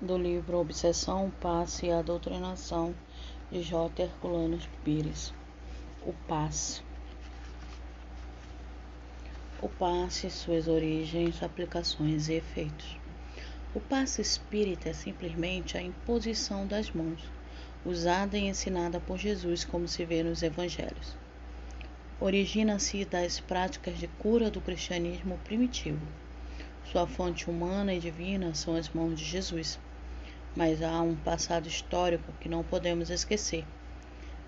do livro Obsessão, Passe e a Doutrinação de J. Herculano Pires. O passe. O passe, suas origens, aplicações e efeitos. O passe espírita é simplesmente a imposição das mãos, usada e ensinada por Jesus, como se vê nos evangelhos. Origina-se das práticas de cura do cristianismo primitivo. Sua fonte humana e divina são as mãos de Jesus mas há um passado histórico que não podemos esquecer.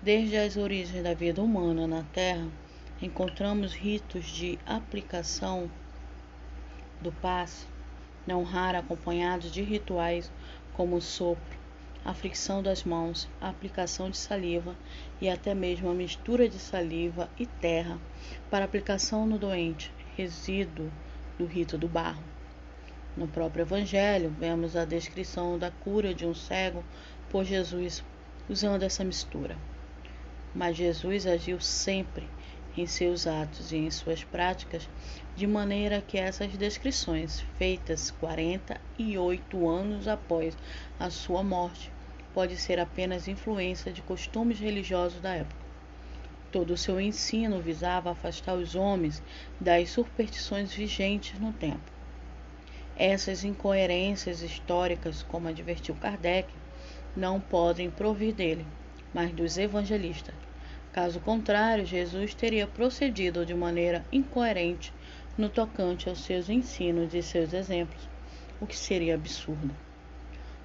Desde as origens da vida humana na Terra, encontramos ritos de aplicação do passe, não raro acompanhados de rituais como o sopro, a fricção das mãos, a aplicação de saliva e até mesmo a mistura de saliva e terra para aplicação no doente, resíduo do rito do barro. No próprio Evangelho, vemos a descrição da cura de um cego por Jesus usando essa mistura. Mas Jesus agiu sempre em seus atos e em suas práticas de maneira que essas descrições, feitas 48 anos após a sua morte, pode ser apenas influência de costumes religiosos da época. Todo o seu ensino visava afastar os homens das superstições vigentes no tempo essas incoerências históricas, como advertiu Kardec, não podem provir dele, mas dos evangelistas. Caso contrário, Jesus teria procedido de maneira incoerente no tocante aos seus ensinos e seus exemplos, o que seria absurdo.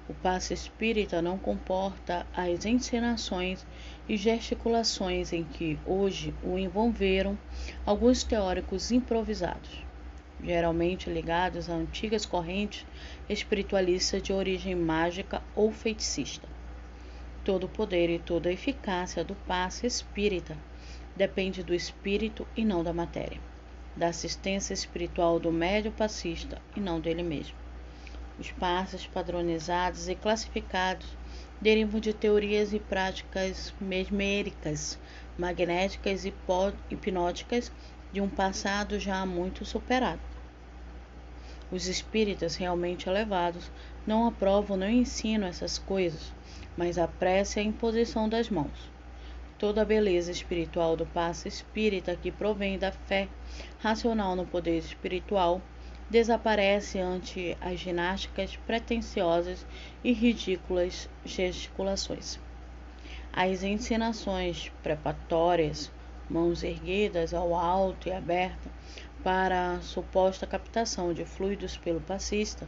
O passe espírita não comporta as encenações e gesticulações em que hoje o envolveram alguns teóricos improvisados geralmente ligados a antigas correntes espiritualistas de origem mágica ou feticista. Todo o poder e toda a eficácia do passe espírita depende do espírito e não da matéria, da assistência espiritual do médio passista e não dele mesmo. Os passes padronizados e classificados derivam de teorias e práticas mesméricas, magnéticas e hipnóticas de um passado já muito superado. Os espíritas realmente elevados não aprovam nem ensinam essas coisas, mas a prece e a imposição das mãos. Toda a beleza espiritual do passe espírita que provém da fé racional no poder espiritual desaparece ante as ginásticas pretensiosas e ridículas gesticulações. As ensinações preparatórias mãos erguidas ao alto e aberta para a suposta captação de fluidos pelo passista,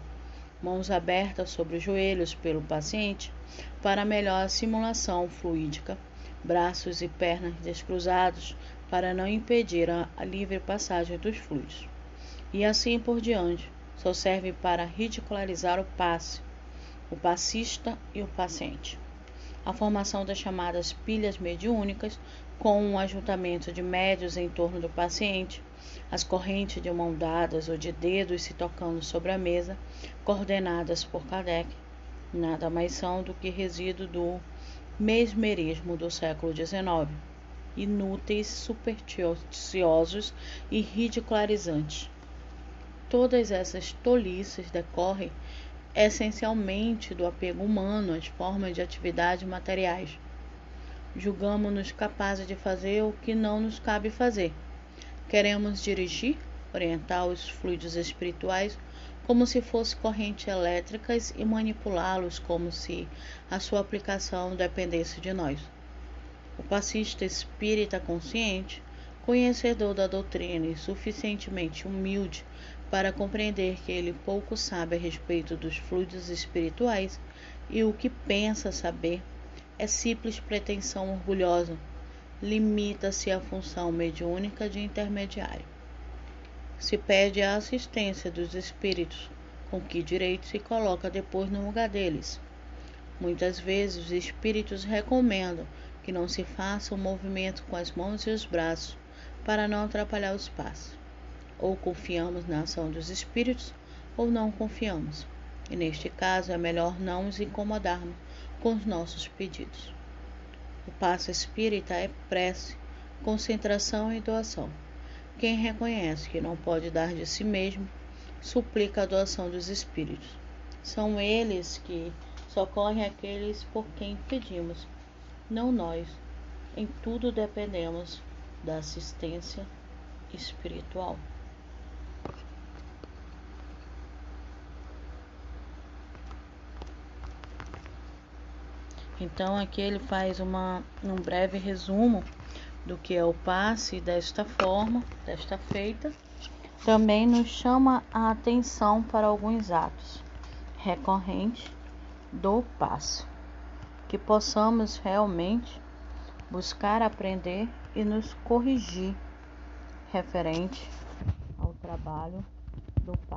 mãos abertas sobre os joelhos pelo paciente para melhor simulação fluídica, braços e pernas descruzados para não impedir a, livre passagem dos fluidos. E assim por diante, só serve para ridicularizar o passe, o passista e o paciente a formação das chamadas pilhas mediúnicas, com um ajuntamento de médios em torno do paciente, as correntes de mão dadas ou de dedos se tocando sobre a mesa, coordenadas por Kardec, nada mais são do que resíduo do mesmerismo do século XIX, inúteis, supersticiosos e ridicularizantes. Todas essas tolices decorrem essencialmente do apego humano às formas de atividade materiais. Julgamos-nos capazes de fazer o que não nos cabe fazer. Queremos dirigir, orientar os fluidos espirituais como se fossem correntes elétricas e manipulá-los como se a sua aplicação dependesse de nós. O passista espírita consciente, conhecedor da doutrina e suficientemente humilde para compreender que ele pouco sabe a respeito dos fluidos espirituais e o que pensa saber é simples pretensão orgulhosa, limita-se à função mediúnica de intermediário. Se pede a assistência dos espíritos, com que direito se coloca depois no lugar deles. Muitas vezes os espíritos recomendam que não se faça o um movimento com as mãos e os braços para não atrapalhar os passos. Ou confiamos na ação dos espíritos ou não confiamos. E neste caso é melhor não nos incomodarmos com os nossos pedidos. O passo espírita é prece, concentração e doação. Quem reconhece que não pode dar de si mesmo, suplica a doação dos espíritos. São eles que socorrem aqueles por quem pedimos, não nós. Em tudo dependemos da assistência espiritual. Então aqui ele faz uma, um breve resumo do que é o passe desta forma, desta feita. Também nos chama a atenção para alguns atos recorrentes do passo, que possamos realmente buscar aprender e nos corrigir referente ao trabalho do passo.